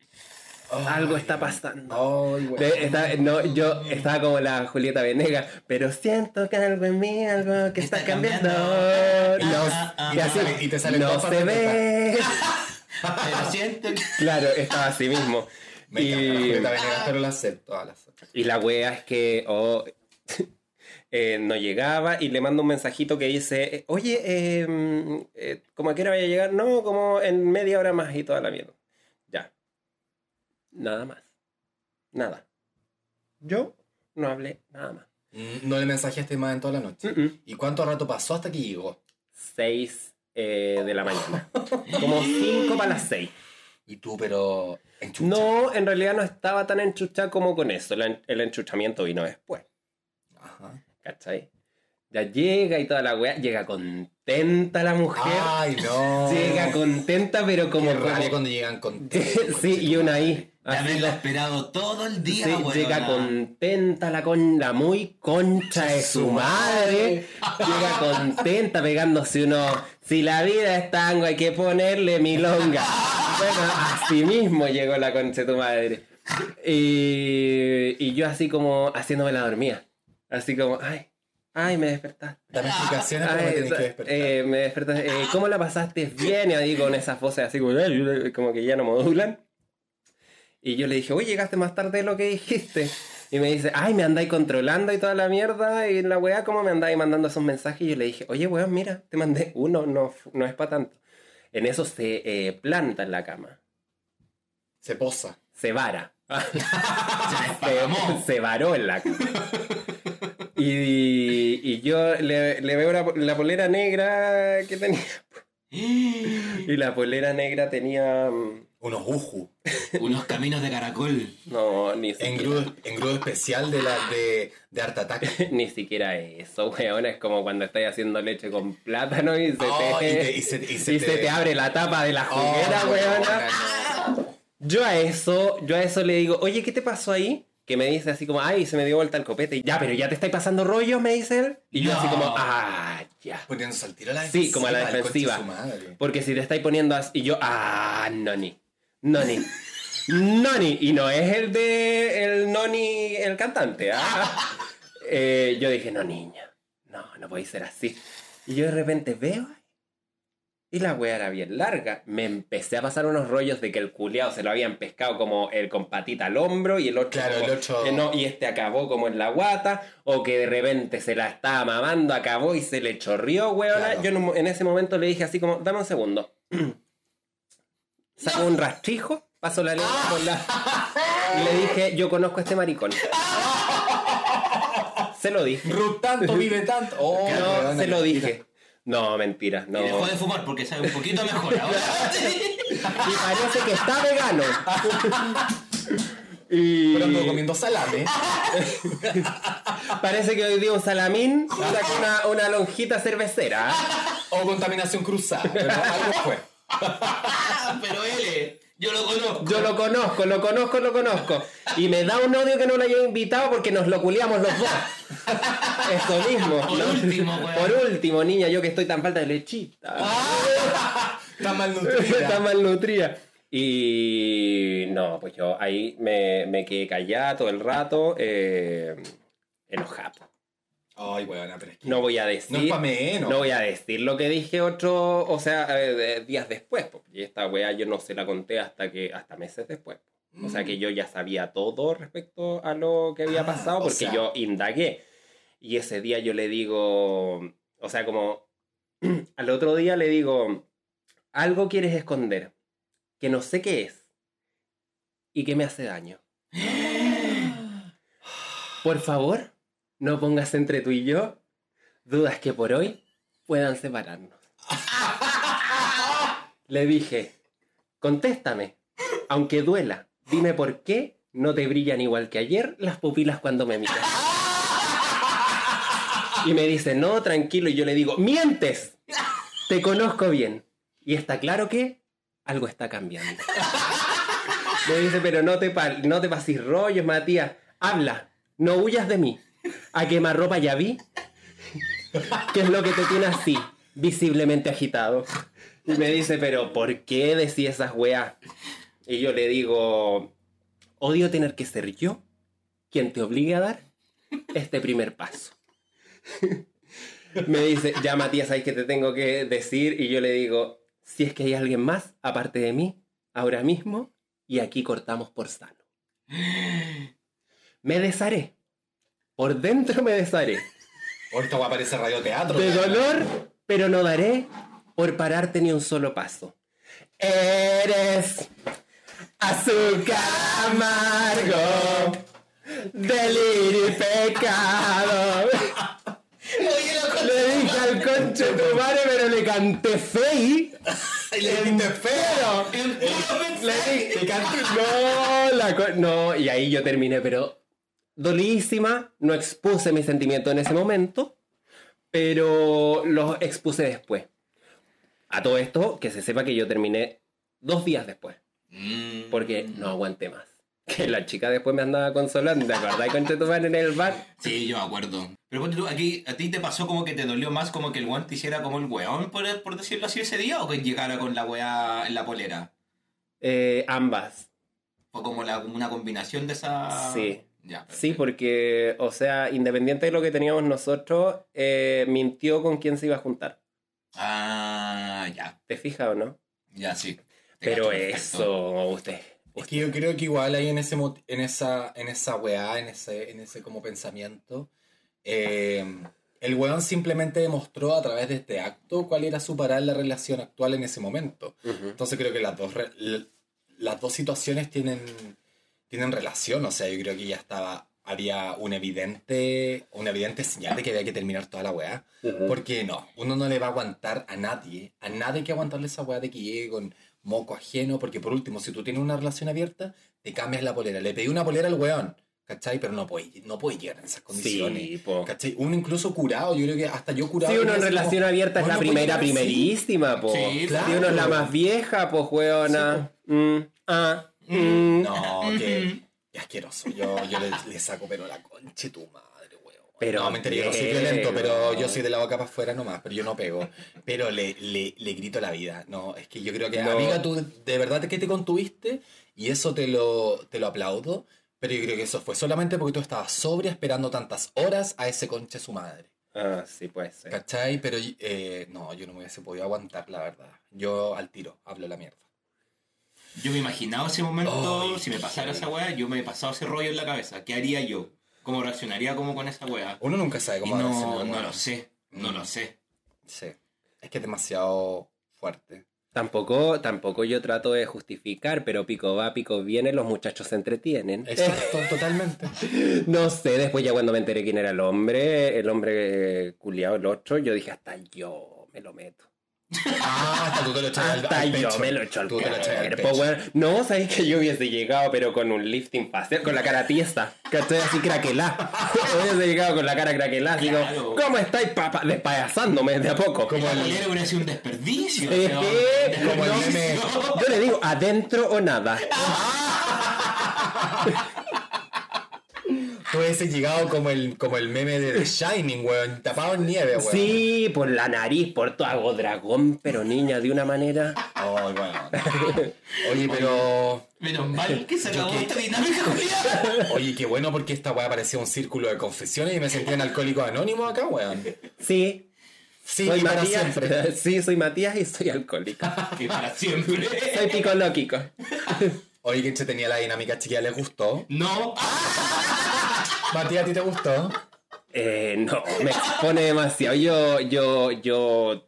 algo está pasando. De- está- no, yo estaba como la Julieta Venegas, pero siento que algo en mí, algo que está, Está cambiando. cambiando. No, Ah, ah, y ah. así, Y te sale- y no se ve. Pero siento que... Claro, estaba así mismo. Me encanta la Y- Julieta Venegas, pero la acepto. ah, la acepto. Y la wea es que oh, eh, no llegaba y le mando un mensajito que dice, eh, oye, eh, mm, eh, ¿cómo a qué hora vaya a llegar? No, como en media hora más y toda la mierda. Nada más. Nada. Yo no hablé nada más. Mm, No le mensajeaste más en toda la noche. Mm, mm. ¿Y cuánto rato pasó hasta que llegó? Seis eh, de la mañana. Como cinco para las seis. Y tú, pero. enchucha. No, en realidad no estaba tan enchuchada como con eso. En- El enchuchamiento vino después. Ajá. ¿Cachai? Ya llega y toda la weá. Llega contenta la mujer. Ay, no. Llega contenta, pero como. Qué rabia cuando llegan con. sí, y una ahí. Haberla la- esperado todo el día, sí, weona. llega contenta la con la muy concha de su madre. llega contenta pegándose uno. Si la vida es tango, hay que ponerle milonga. bueno, así mismo llegó la concha de tu madre. Y, y yo así como haciéndome la dormida. Así como, ay, Ay, me despertaste. Dame explicaciones cómo me tenés que despertar. eh, me despertaste. eh, ¿Cómo la pasaste bien? Y ahí con esas voces así como, que ya no modulan. Y yo le dije, oye, llegaste más tarde de lo que dijiste. Y me dice, ay, me andáis controlando y toda la mierda. Y la weá, ¿cómo me andáis mandando esos mensajes? Y yo le dije, oye, weón, mira, te mandé uno, no, no es para tanto. En eso se eh, planta en la cama. Se posa. Se vara. se, se varó en la cama. Y, y yo le, le veo la, la polera negra que tenía. Y la polera negra tenía. mm, Unos uju. Unos caminos de caracol. No, ni siquiera, Engrudo, engrudo especial de la de, de Art Attack. ni siquiera eso, weón. Es como cuando estás haciendo leche con plátano y se, Oh, te, y te- y se- y se y te- se te abre la tapa de la Oh, juguera, weón. weona, no. Yo a eso, yo a eso le digo, oye, ¿qué te pasó ahí? Que me dice así como, ay, se me dio vuelta el copete. Ya, pero ya te estáis pasando rollos, me dice él. Y yo No. así como, ah, ya. Poniéndose al tiro a la Sí, como a la defensiva. Porque si te estáis poniendo así, y yo, ah, noni, noni, noni. Y no es el de, el noni, el cantante, ah. Eh, yo dije, no, niña, no, no podéis ser así. Y yo de repente veo, y la wea era bien larga. Me empecé a pasar unos rollos de que el culeado se lo habían pescado como el con patita al hombro y el otro. Claro, como- el otro- eh, no, y este acabó como en la guata, o que de repente se la estaba mamando, acabó y se le chorrió, weona. Claro. Yo en, un- en ese momento le dije así como, dame un segundo. Sacó un rastrijo, pasó la lengua por la. Y le dije, yo conozco a este maricón. Se lo dije. Ruth tanto, vive tanto. Oh, No, se lo dije. No, mentira, no. Y dejó de fumar porque sabe un poquito mejor ahora. Y parece que está vegano. y Pero ando comiendo salame. parece que hoy dio un salamín sacó una, una lonjita cervecera. ¿ah? O contaminación cruzada. Pero algo fue. Pero él, yo lo conozco. Yo lo conozco, lo conozco, lo conozco. Y me da un odio que no lo haya invitado porque nos lo culiamos los dos. Eso mismo. Por ¿no? último, weón. Por último, niña, yo que estoy tan falta de lechita. Está mal Está nutrida. malnutrida. Y no, pues yo ahí me, me quedé callado todo el rato, eh, enojado. Ay, weona, pero es que. No voy a decir. No es pa' menos. no voy a decir lo que dije otro, o sea, eh, días después. Y esta weá yo no se la conté hasta que, hasta meses después. O sea que yo ya sabía todo respecto a lo que había Ah, pasado porque sea- yo indagué. Y ese día yo le digo, o sea, como al otro día le digo, algo quieres esconder, que no sé qué es y que me hace daño. Por favor, no pongas entre tú y yo dudas que por hoy puedan separarnos. Le dije, contéstame, aunque duela, dime por qué no te brillan igual que ayer las pupilas cuando me miras. Y me dice, no, tranquilo, y yo le digo, mientes, te conozco bien. Y está claro que algo está cambiando. Me dice, pero no te, no te pases rollos, Matías. Habla, no huyas de mí. A quemarropa ya vi. ¿Qué es lo que te tiene así, visiblemente agitado? Y me dice, pero ¿por qué decís esas weas? Y yo le digo, odio tener que ser yo quien te obligue a dar este primer paso. Me dice, ya Matías, ¿sabes qué te tengo que decir? Y yo le digo, si es que hay alguien más, aparte de mí, ahora mismo, y aquí cortamos por sano. Me desharé. Por dentro me desharé. Ahorita va a aparecer radioteatro. De dolor, pero no daré por pararte ni un solo paso. Eres azúcar amargo, delirio y pecado. Le dije al conche tu madre, pero le canté fey. Y le dijiste feo. Le dije, no, la co- no, y ahí yo terminé, pero dolísima, no expuse mis sentimientos en ese momento, pero los expuse después. A todo esto, que se sepa que yo terminé dos días después, Mm. porque no aguanté más. Que la chica después me andaba consolando, ¿te acordás con tu madre en el bar? Sí, yo me acuerdo. Pero ponte tú, aquí, ¿a ti te pasó como que te dolió más como que el guante hiciera como el weón, por, por decirlo así, ese día? ¿O que llegara con la weá en la polera? Eh, ambas. ¿Fue como la, una combinación de esa...? Sí. Ya, Sí, porque, o sea, independiente de lo que teníamos nosotros, eh, mintió con quién se iba a juntar. Ah, ya. ¿Te fijas o no? Ya, sí. Te Pero eso, usted. Es que yo creo que igual hay en ese en esa en esa weá, en ese en ese como pensamiento, eh, el weón simplemente demostró a través de este acto cuál era su parar en la relación actual en ese momento. Entonces creo que las dos las dos situaciones tienen tienen relación, o sea, yo creo que ya estaba había un evidente una evidente señal de que había que terminar toda la weá. Ujú. Porque no, uno no le va a aguantar a nadie, a nadie hay que aguantarle esa weá de que llegue con moco ajeno, porque por último, si tú tienes una relación abierta, te cambias la polera. Le pedí una polera al weón, ¿cachai? Pero no puede, no puede llegar en esas condiciones. Sí, po. ¿Cachai? Uno incluso curado, yo creo que hasta yo curado. Si uno en relación como, abierta es "Bueno, la primera, llegar así". primerísima, po. Sí, claro. Si uno es la más vieja, pues, weona. Mm, ah, mm. No, que, que asqueroso. Yo, yo le, le saco, pero la conche tu madre, weón. Pero no, mentira, yo no soy violento, pero yo soy de la boca para afuera nomás, pero yo no pego. Pero le, le, le grito la vida. No, es que yo creo que, No. amiga, tú de verdad que te contuviste y eso te lo, te lo aplaudo. Pero yo creo que eso fue solamente porque tú estabas sobria esperando tantas horas a ese conche su madre. Ah, sí, puede ser. ¿Cachai? Pero eh, no, yo no me hubiese podido aguantar, la verdad. Yo al tiro, hablo la mierda. Yo me imaginaba ese momento, si me pasara esa weá, yo me he pasado ese rollo en la cabeza. ¿Qué haría yo? ¿Cómo reaccionaría como con esa weá? Uno nunca sabe cómo no, no lo sé, no Mm. lo sé. Sí. Es que es demasiado fuerte. Tampoco, tampoco yo trato de justificar, pero pico va, pico viene, los muchachos se entretienen. Exacto, totalmente. No sé, después ya cuando me enteré quién era el hombre, el hombre eh, culiado, el otro, yo dije, hasta yo me lo meto. Ah, hasta tú te lo echas al, Hasta al yo pecho. me lo echo al Tú te lo echas al pecho. weón. No, sabéis que yo hubiese llegado, pero con un lifting facial, con la cara tiesta, que estoy así craquelá. hubiese llegado con la cara craquelá, así como, Claro. ¿cómo estáis, papá? Despayasándome de a poco. Como el bolero hubiera sido un desperdicio. Eh, eh, como el desperdicio. meme. Yo le digo, adentro o nada. Tú hubieses llegado como el, como el meme de The Shining, weón. Tapado en nieve, weón. Sí, por la nariz, por todo hago dragón, pero niña, de una manera. Ay, weón. Oye, pero. Menos mal que se acabó que- esta dinámica, Julián. Oye, qué bueno porque esta weá parecía un círculo de confesiones y me sentía en alcohólico anónimo acá, weón. Sí, Sí, soy y para Matías. siempre. Sí, soy Matías y soy alcohólico. Que para siempre. Soy picolóquico. Oye, que tenía la dinámica chiquilla, ¿les gustó? No. Matías, ¿a ti te gustó? Eh, no, me expone demasiado. Yo, yo, yo,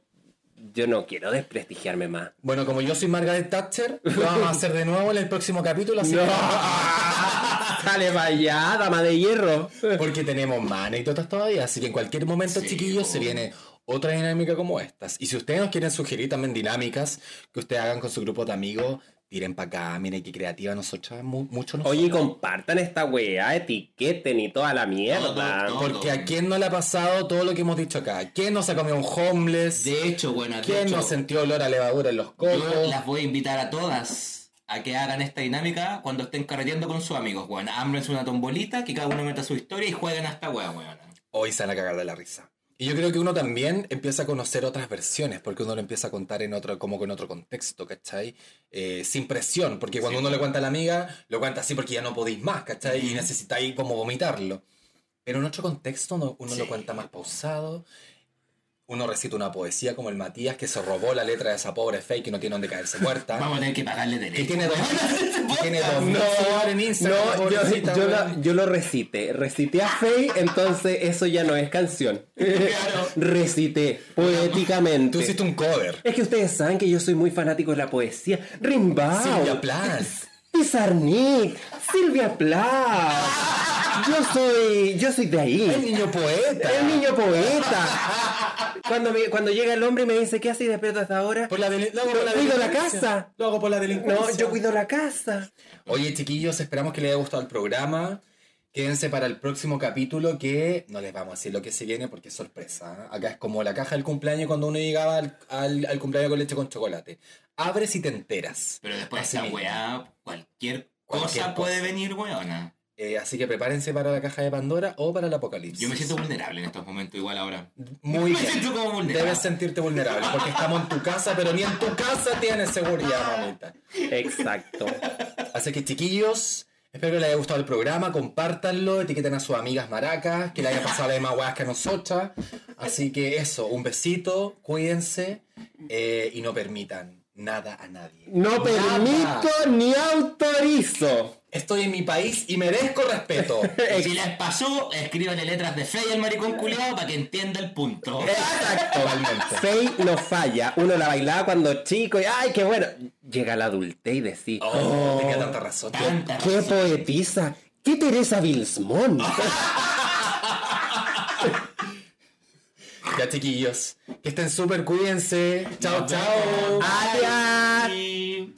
yo no quiero desprestigiarme más. Bueno, como yo soy Margaret Thatcher, lo vamos a hacer de nuevo en el próximo capítulo, así No. que- para allá, dama de hierro. porque tenemos más anécdotas todavía, así que en cualquier momento, Sí, chiquillos, se viene otra dinámica como estas. Y si ustedes nos quieren sugerir también dinámicas que ustedes hagan con su grupo de amigos, tiren para acá, miren qué creativa nosotras, mu- mucho nosotros. Oye, compartan esta weá, etiqueten y toda la mierda. Todo, todo. Porque a quién no le ha pasado todo lo que hemos dicho acá. ¿Quién no se ha comido un homeless? De hecho, bueno, de ¿Quién hecho, no sintió olor a levadura en los yo cocos? las voy a invitar a todas a que hagan esta dinámica cuando estén carreteando con sus amigos, weón. Ámbrense una tombolita, que cada uno meta su historia y jueguen a esta weá, weón. Hoy se van a cagar de la risa. Y yo creo que uno también empieza a conocer otras versiones, porque uno lo empieza a contar en otro, como con otro contexto, ¿cachai? Eh, sin presión, porque cuando Sí. uno le cuenta a la amiga, lo cuenta así porque ya no podéis más, ¿cachai? Y Ujú. necesitáis como vomitarlo. Pero en otro contexto uno, uno lo Sí. cuenta más pausado. Uno recita una poesía como el Matías que se robó la letra de esa pobre fake y no tiene donde caerse muerta. Vamos a tener que pagarle derecho. que tiene dos, que tiene dos mil No, seguidores en Instagram. No, yo, yo, la- yo lo recité. Recité a Faye, entonces eso ya no es canción. Claro. recité poéticamente. Tú hiciste un cover. Es que ustedes saben que yo soy muy fanático de la poesía. Rimbaud, Silvia Plath. Pizarnik, Silvia Plath. Yo soy, yo soy de El ahí. niño poeta. El niño poeta. Cuando, me- cuando llega el hombre y me dice, ¿qué haces despierto hasta ahora? Por la lo hago Yo por la cuido la delincuencia. casa. Lo hago por la delincuencia. No, yo cuido la casa. Oye, chiquillos, esperamos que les haya gustado el programa. Quédense para el próximo capítulo que no les vamos a decir lo que se viene porque es sorpresa. ¿eh? Acá es como la caja del cumpleaños cuando uno llegaba al, al- al cumpleaños con leche con chocolate. Abres y te enteras. Pero después de mismo. weá, cualquier, Cualquier cosa puede cosa. venir, weona. Eh, así que prepárense para la caja de Pandora o para el apocalipsis. Yo me siento vulnerable en estos momentos, igual ahora. muy me bien. siento como vulnerable. Debes sentirte vulnerable porque estamos en tu casa, pero ni en tu casa tienes seguridad, mamita. Exacto. Así que chiquillos, Espero que les haya gustado el programa, compártanlo, etiqueten a sus amigas maracas, que le haya pasado de más weas que a nosotras. Así que eso, un besito, cuídense eh, y no permitan nada a nadie. No Nada. permito ni autorizo. Estoy en mi país y merezco respeto. Y si les pasó, escríbanle letras de fe al maricón culiado para que entienda el punto. Exacto. Totalmente. Faye no falla. Uno la bailaba cuando chico y ¡ay, qué bueno! Llega la adultez y decís, Oh, tenía tanta razón. Tanta ¡qué razón. poetisa! ¡Qué Teresa Bilsmont! Ya chiquillos, que estén súper, cuídense. Chao, chao. Adiós.